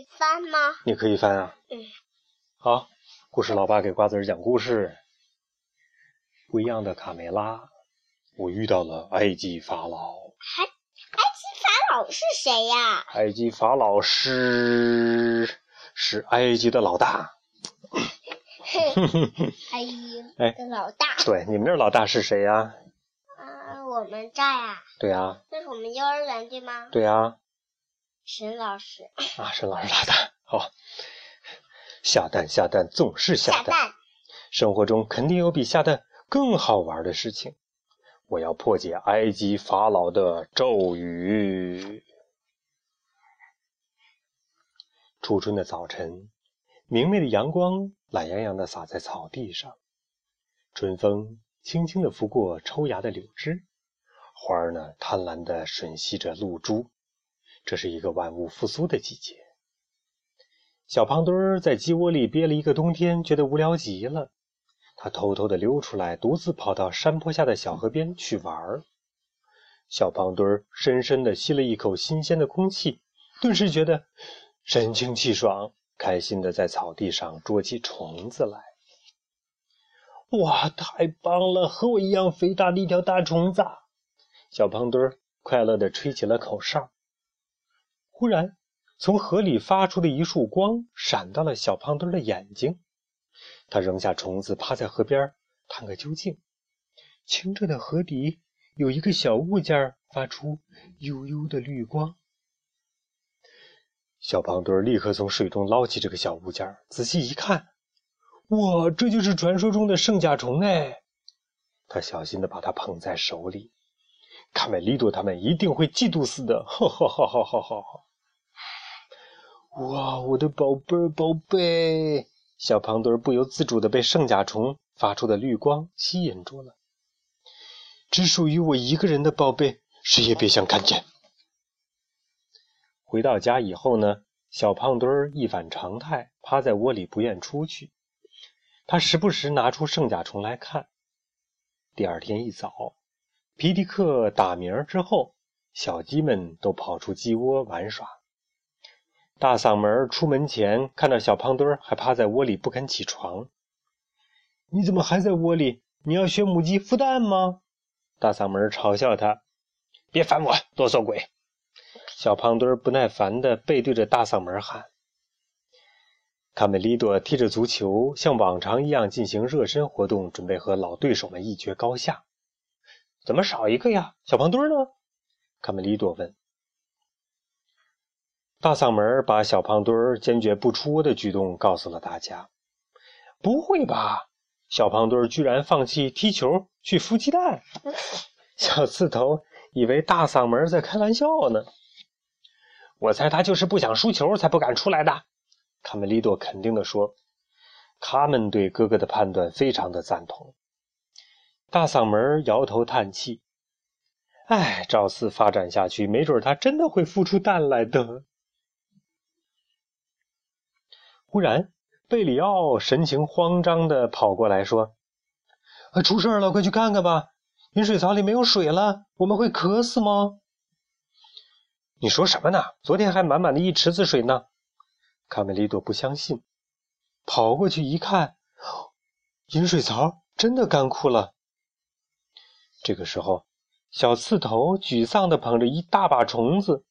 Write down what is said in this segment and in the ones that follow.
以翻吗？你可以翻啊。嗯。好，故事老爸给瓜子儿讲故事。不一样的卡梅拉，我遇到了埃及法老。埃埃及法老是谁呀？埃及法老是是埃及的老大。埃及的老大。对，你们那老大是谁呀？啊，我们这呀。对呀。那是我们幼儿园对吗？对呀。沈老师。啊，沈老师老大。好。下蛋下蛋总是下蛋。生活中肯定有比下蛋更好玩的事情。我要破解埃及法老的咒语。初春的早晨，明媚的阳光懒洋洋的洒在草地上，春风轻轻的拂过抽芽的柳枝，花儿呢贪婪地吮吸着露珠。这是一个万物复苏的季节。小胖墩儿在鸡窝里憋了一个冬天，觉得无聊极了。他偷偷地溜出来，独自跑到山坡下的小河边去玩儿。小胖墩儿深深地吸了一口新鲜的空气，顿时觉得神清气爽，开心地在草地上捉起虫子来。哇，太棒了！和我一样肥大的一条大虫子！小胖墩儿快乐地吹起了口哨。忽然，从河里发出的一束光闪到了小胖墩的眼睛。他扔下虫子，趴在河边探个究竟。清澈的河底有一个小物件发出幽幽的绿光。小胖墩立刻从水中捞起这个小物件，仔细一看，哇，这就是传说中的圣甲虫哎！他小心地把它捧在手里。卡梅利多他们一定会嫉妒死的！哈哈哈哈哈哈！哇，我的宝贝儿，宝贝！小胖墩不由自主地被圣甲虫发出的绿光吸引住了。只属于我一个人的宝贝，谁也别想看见。回到家以后呢，小胖墩一反常态，趴在窝里不愿出去。他时不时拿出圣甲虫来看。第二天一早，皮迪克打鸣之后，小鸡们都跑出鸡窝玩耍。大嗓门出门前看到小胖墩还趴在窝里不肯起床。你怎么还在窝里？你要学母鸡孵蛋吗？大嗓门嘲笑他。别烦我，哆嗦鬼！小胖墩不耐烦地背对着大嗓门喊。卡梅利多踢着足球，像往常一样进行热身活动，准备和老对手们一决高下。怎么少一个呀？小胖墩呢？卡梅利多问。大嗓门把小胖墩儿坚决不出窝的举动告诉了大家。不会吧？小胖墩儿居然放弃踢球去孵鸡蛋？小刺头以为大嗓门在开玩笑呢。我猜他就是不想输球才不敢出来的。卡梅利多肯定地说。他们对哥哥的判断非常的赞同。大嗓门摇头叹气：“哎，照此发展下去，没准他真的会孵出蛋来的。”忽然，贝里奥神情慌张地跑过来，说：“啊，出事了！快去看看吧！饮水槽里没有水了，我们会渴死吗？”你说什么呢？昨天还满满的一池子水呢！卡梅利多不相信，跑过去一看，饮水槽真的干枯了。这个时候，小刺头沮丧地捧着一大把虫子：“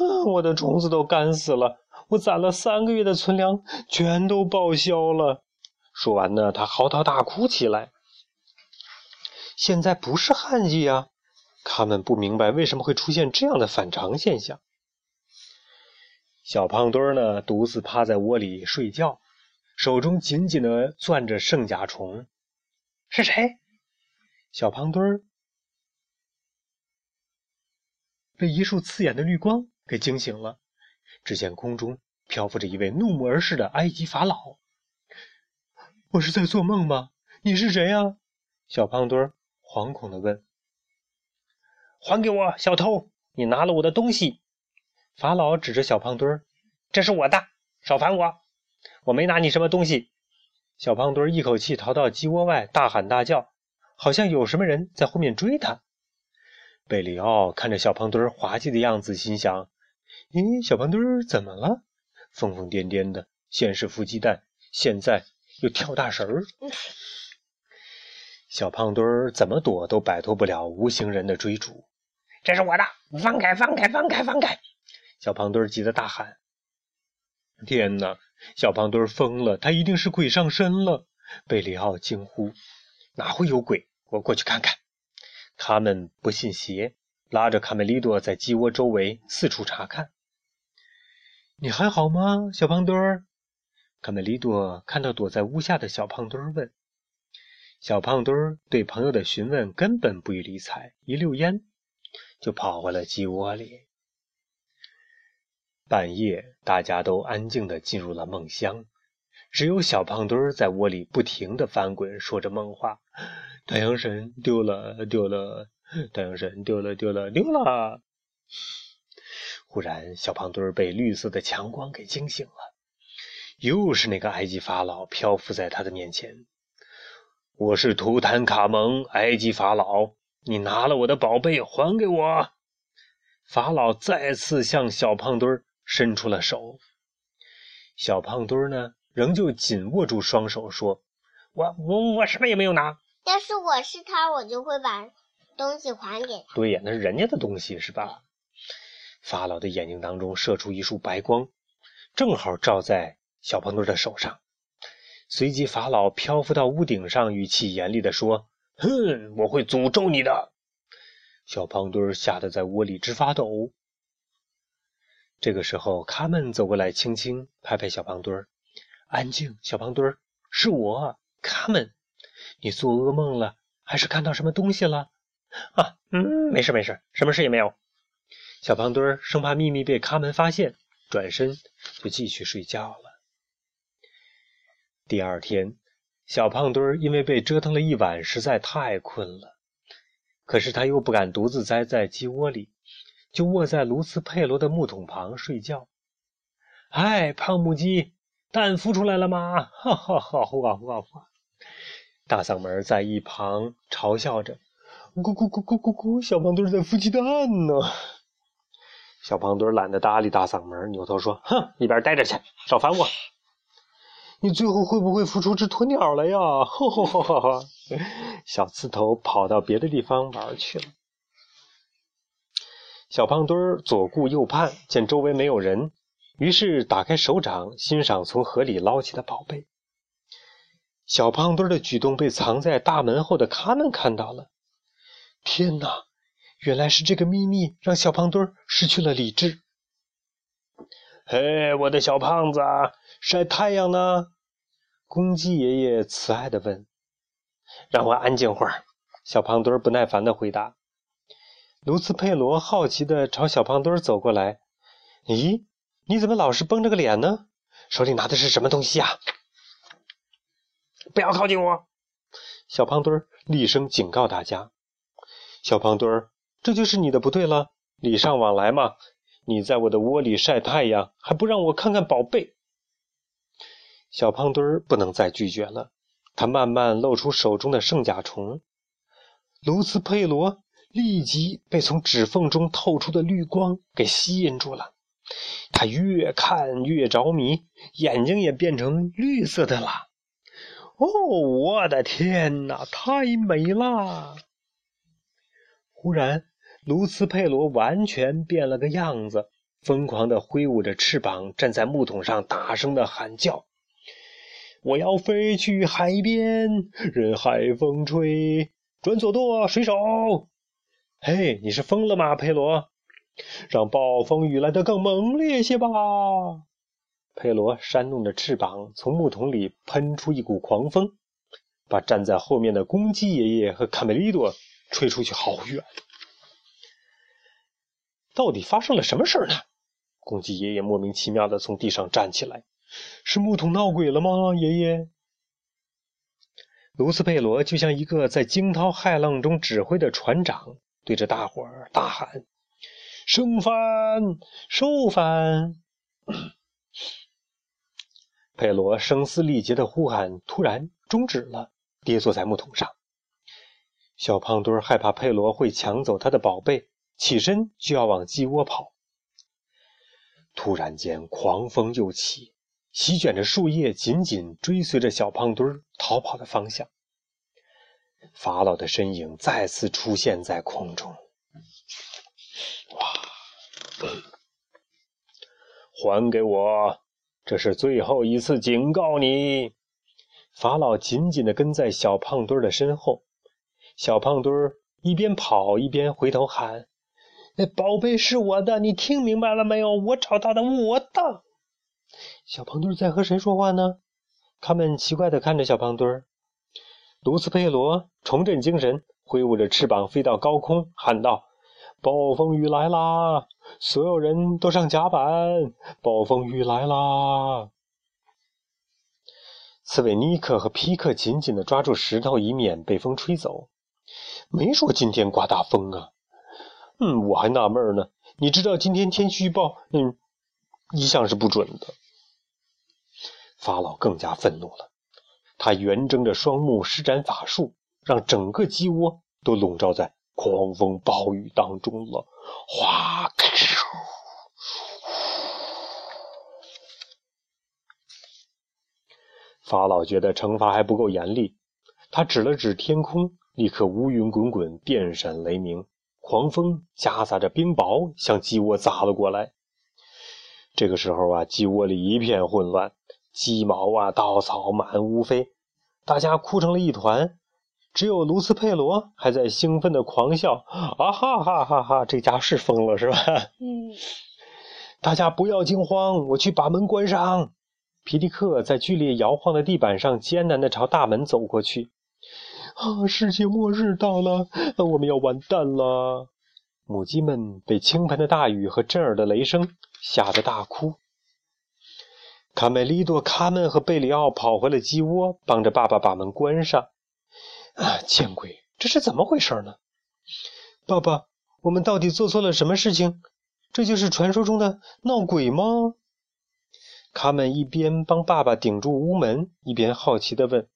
啊，我的虫子都干死了！”我攒了三个月的存粮全都报销了。说完呢，他嚎啕大哭起来。现在不是旱季呀，他们不明白为什么会出现这样的反常现象。小胖墩儿呢，独自趴在窝里睡觉，手中紧紧的攥着圣甲虫。是谁？小胖墩儿被一束刺眼的绿光给惊醒了。只见空中漂浮着一位怒目而视的埃及法老。我是在做梦吗？你是谁呀？小胖墩儿惶恐地问。还给我，小偷！你拿了我的东西！法老指着小胖墩儿：“这是我的，少烦我！我没拿你什么东西。”小胖墩儿一口气逃到鸡窝外，大喊大叫，好像有什么人在后面追他。贝里奥看着小胖墩儿滑稽的样子，心想。咦，小胖墩儿怎么了？疯疯癫癫的，先是孵鸡蛋，现在又跳大神儿。小胖墩儿怎么躲都摆脱不了无形人的追逐。这是我的，放开，放开，放开，放开！小胖墩儿急得大喊：“天哪！小胖墩儿疯了，他一定是鬼上身了！”贝里奥惊呼：“哪会有鬼？我过去看看。”他们不信邪，拉着卡梅利多在鸡窝周围四处查看。“你还好吗，小胖墩儿？”卡梅利多看到躲在屋下的小胖墩儿问。小胖墩儿对朋友的询问根本不予理睬，一溜烟。就跑回了鸡窝里。半夜，大家都安静地进入了梦乡，只有小胖墩儿在窝里不停地翻滚，说着梦话：“太阳神丢了，丢了！太阳神丢了，丢了，丢了！”忽然，小胖墩儿被绿色的强光给惊醒了，又是那个埃及法老漂浮在他的面前。“我是图坦卡蒙，埃及法老。”你拿了我的宝贝，还给我！法老再次向小胖墩儿伸出了手。小胖墩儿呢，仍旧紧握住双手，说：“我我我什么也没有拿。要是我是他，我就会把东西还给他。”对呀，那是人家的东西，是吧？法老的眼睛当中射出一束白光，正好照在小胖墩的手上。随即，法老漂浮到屋顶上，语气严厉地说。哼！我会诅咒你的！小胖墩吓得在窝里直发抖。这个时候，卡门走过来，轻轻拍拍小胖墩儿：“安静，小胖墩儿，是我，卡门。你做噩梦了，还是看到什么东西了？”啊，嗯，没事没事，什么事也没有。小胖墩儿生怕秘密被卡门发现，转身就继续睡觉了。第二天。小胖墩儿因为被折腾了一晚，实在太困了。可是他又不敢独自待在鸡窝里，就卧在卢斯佩罗的木桶旁睡觉。哎，胖母鸡，蛋孵出来了吗？哈哈哈！呼啊呼啊呼！大嗓门在一旁嘲笑着：“咕咕咕咕咕咕，小胖墩儿在孵鸡蛋呢。”小胖墩懒得搭理大嗓门，扭头说：“哼，一边待着去，少烦我。”你最后会不会孵出只鸵鸟来呀？哈哈哈哈哈！小刺头跑到别的地方玩去了。小胖墩左顾右盼，见周围没有人，于是打开手掌欣赏从河里捞起的宝贝。小胖墩的举动被藏在大门后的卡门看到了。天哪！原来是这个秘密让小胖墩儿失去了理智。嘿，我的小胖子！晒太阳呢？公鸡爷爷慈爱的问。让我安静会儿。小胖墩儿不耐烦的回答。卢斯佩罗好奇的朝小胖墩儿走过来。咦，你怎么老是绷着个脸呢？手里拿的是什么东西呀？不要靠近我！小胖墩儿厉声警告大家。小胖墩儿，这就是你的不对了，礼尚往来嘛。你在我的窝里晒太阳，还不让我看看宝贝。小胖墩儿不能再拒绝了，他慢慢露出手中的圣甲虫。卢斯佩罗立即被从指缝中透出的绿光给吸引住了，他越看越着迷，眼睛也变成绿色的了。哦，我的天哪，太美了！忽然，卢斯佩罗完全变了个样子，疯狂地挥舞着翅膀，站在木桶上，大声地喊叫。我要飞去海边，任海风吹，转左舵，水手。嘿，你是疯了吗，佩罗？让暴风雨来得更猛烈些吧！佩罗扇动着翅膀，从木桶里喷出一股狂风，把站在后面的公鸡爷爷和卡梅利多吹出去好远。到底发生了什么事呢？公鸡爷爷莫名其妙的从地上站起来。是木桶闹鬼了吗，爷爷？卢斯佩罗就像一个在惊涛骇浪中指挥的船长，对着大伙儿大喊：“生饭，收帆！”佩罗声嘶力竭的呼喊突然终止了，跌坐在木桶上。小胖墩害怕佩罗会抢走他的宝贝，起身就要往鸡窝跑。突然间，狂风又起，席卷着树叶，紧紧追随着小胖墩儿逃跑的方向。法老的身影再次出现在空中。哇！还给我！这是最后一次警告你。法老紧紧地跟在小胖墩儿的身后。小胖墩儿一边跑一边回头喊：“那宝贝是我的，你听明白了没有？我找到的，我的。”小胖墩在和谁说话呢？他们奇怪地看着小胖墩儿。卢斯佩罗重振精神，挥舞着翅膀飞到高空，喊道：“暴风雨来啦！所有人都上甲板！暴风雨来啦！”刺猬尼克和皮克紧紧地抓住石头，以免被风吹走。没说今天刮大风啊！嗯，我还纳闷呢。你知道今天天气预报，嗯，一向是不准的。法老更加愤怒了。他圆睁着双目，施展法术，让整个鸡窝都笼罩在狂风暴雨当中了。哗！法老觉得惩罚还不够严厉，他指了指天空，立刻乌云滚滚，电闪雷鸣，狂风夹杂着冰雹向鸡窝砸了过来。这个时候啊，鸡窝里一片混乱。鸡毛啊，稻草满屋飞，大家哭成了一团。只有卢斯佩罗还在兴奋的狂笑：“啊哈哈哈哈！这家是疯了，是吧？”嗯。大家不要惊慌，我去把门关上。皮迪克在剧烈摇晃的地板上艰难地朝大门走过去。啊！世界末日到了，我们要完蛋了！母鸡们被倾盆的大雨和震耳的雷声吓得大哭。卡梅利多、卡门和贝里奥跑回了鸡窝，帮着爸爸把门关上。啊，见鬼！这是怎么回事呢？爸爸，我们到底做错了什么事情？这就是传说中的闹鬼吗？卡门一边帮爸爸顶住屋门，一边好奇地问：“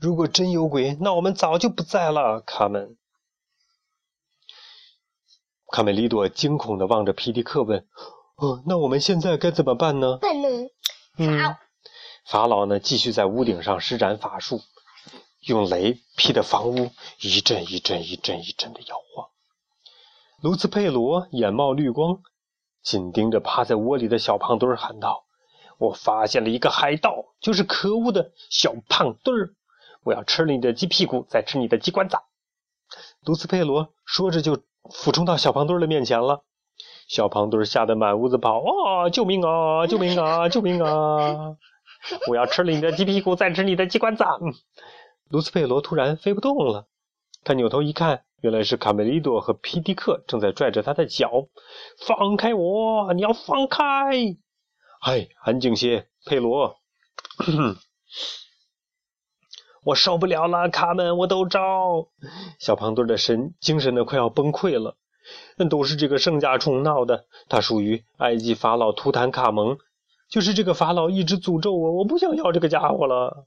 如果真有鬼，那我们早就不在了。”卡门。卡梅利多惊恐地望着皮迪克问：“哦，那我们现在该怎么办呢？”嗯，法老呢？继续在屋顶上施展法术，用雷劈的房屋一阵一阵、一阵一阵的摇晃。卢茨佩罗眼冒绿光，紧盯着趴在窝里的小胖墩儿，喊道：“我发现了一个海盗，就是可恶的小胖墩儿！我要吃了你的鸡屁股，再吃你的鸡冠子！”卢斯佩罗说着，就俯冲到小胖墩儿的面前了。小胖墩吓得满屋子跑啊！救命啊！救命啊！救命啊！我要吃了你的鸡屁股，再吃你的鸡冠子。卢斯佩罗突然飞不动了，他扭头一看，原来是卡梅利多和皮迪克正在拽着他的脚。放开我！你要放开！哎，安静些，佩罗。我受不了了，卡门，我都招。小胖墩的神精神的快要崩溃了。那都是这个圣甲虫闹的，它属于埃及法老图坦卡蒙。就是这个法老一直诅咒我，我不想要这个家伙了。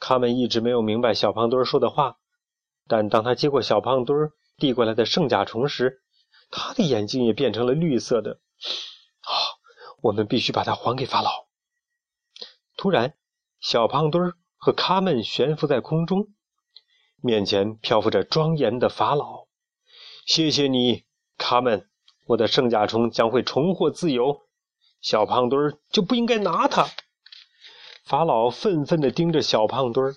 卡门一直没有明白小胖墩说的话，但当他接过小胖墩递过来的圣甲虫时，他的眼睛也变成了绿色的。啊，我们必须把它还给法老。突然，小胖墩儿和卡门悬浮在空中，面前漂浮着庄严的法老。谢谢你，卡门。我的圣甲虫将会重获自由，小胖墩儿就不应该拿它。法老愤愤地盯着小胖墩儿。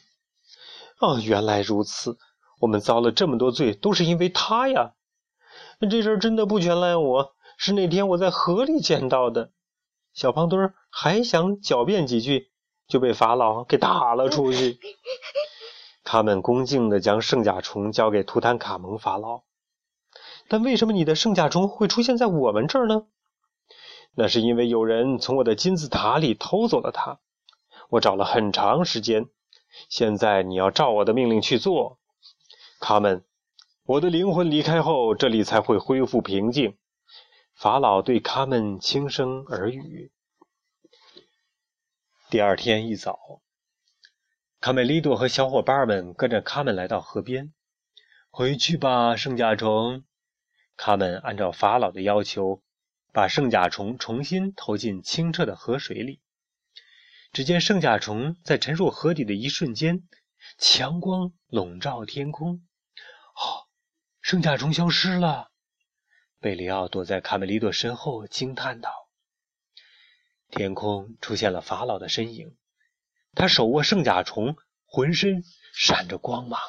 啊，原来如此！我们遭了这么多罪，都是因为他呀。这事儿真的不全赖我，是那天我在河里捡到的。小胖墩儿还想狡辩几句，就被法老给打了出去。他们恭敬地将圣甲虫交给图坦卡蒙法老。但为什么你的圣甲虫会出现在我们这儿呢？那是因为有人从我的金字塔里偷走了它。我找了很长时间，现在你要照我的命令去做。卡门，我的灵魂离开后，这里才会恢复平静。法老对卡门轻声耳语。第二天一早，卡梅利多和小伙伴们跟着卡门来到河边。回去吧，圣甲虫。他们按照法老的要求，把圣甲虫重新投进清澈的河水里。只见圣甲虫在沉入河底的一瞬间，强光笼罩天空。哦，圣甲虫消失了！贝里奥躲在卡梅利多身后惊叹道。天空出现了法老的身影，他手握圣甲虫，浑身闪着光芒。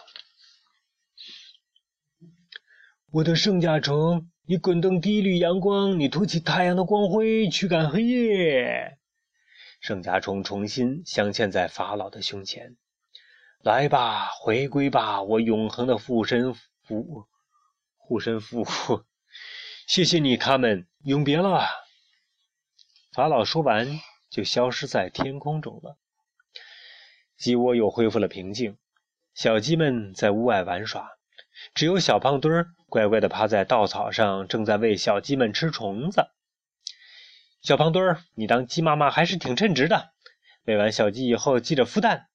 我的圣甲虫，你滚动第一缕阳光，你托起太阳的光辉，驱赶黑夜。圣甲虫重新镶嵌在法老的胸前。来吧，回归吧，我永恒的护身符，护身符。谢谢你，卡门，永别了。法老说完，就消失在天空中了。鸡窝又恢复了平静，小鸡们在屋外玩耍，只有小胖墩儿乖乖地趴在稻草上，正在喂小鸡们吃虫子。小胖墩儿，你当鸡妈妈还是挺称职的。喂完小鸡以后，记着孵蛋。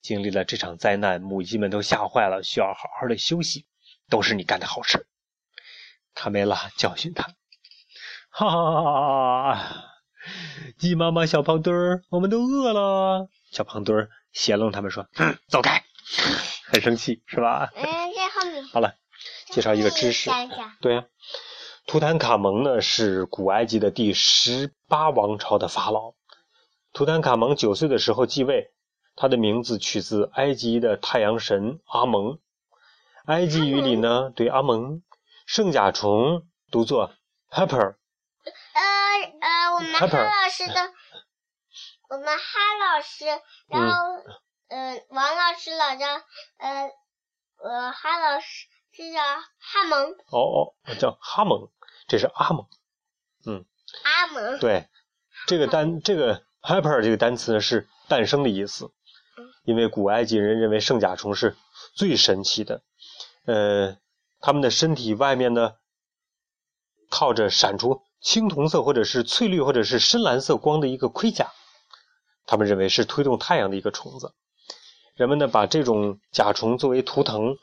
经历了这场灾难，母鸡们都吓坏了，需要好好的休息。都是你干的好事。卡梅拉教训他。哈哈哈哈！鸡妈妈、小胖墩儿，我们都饿了。小胖墩儿斜楞他们说：“走开！”很生气是吧？嗯，在后面。好了，介绍一个知识。对呀，图坦卡蒙呢是古埃及的第十八王朝的法老。图坦卡蒙九岁的时候继位，他的名字取自埃及的太阳神阿蒙。埃及语里呢，对阿蒙圣甲虫读作 Pepper。我们哈老师的，我们哈老师，然后，嗯，王老师老叫，呃，呃，哈老师是叫哈蒙。哦哦，叫哈蒙，这是阿蒙，嗯。阿蒙。对，这个单，这个 hyper 这个单词呢是诞生的意思，因为古埃及人认为圣甲虫是最神奇的，呃，他们的身体外面呢，靠着闪出。青铜色或者是翠绿或者是深蓝色光的一个盔甲，他们认为是推动太阳的一个虫子。人们呢把这种甲虫作为图腾，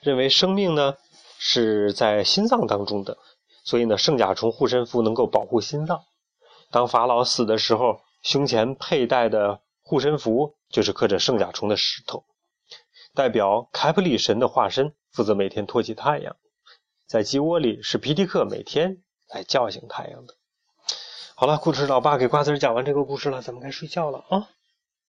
认为生命呢是在心脏当中的，所以呢圣甲虫护身符能够保护心脏。当法老死的时候，胸前佩戴的护身符就是刻着圣甲虫的石头，代表凯普里神的化身，负责每天托起太阳。在鸡窝里是皮迪克每天。来叫醒太阳的。好了，故事老爸给瓜子讲完这个故事了，咱们该睡觉了啊。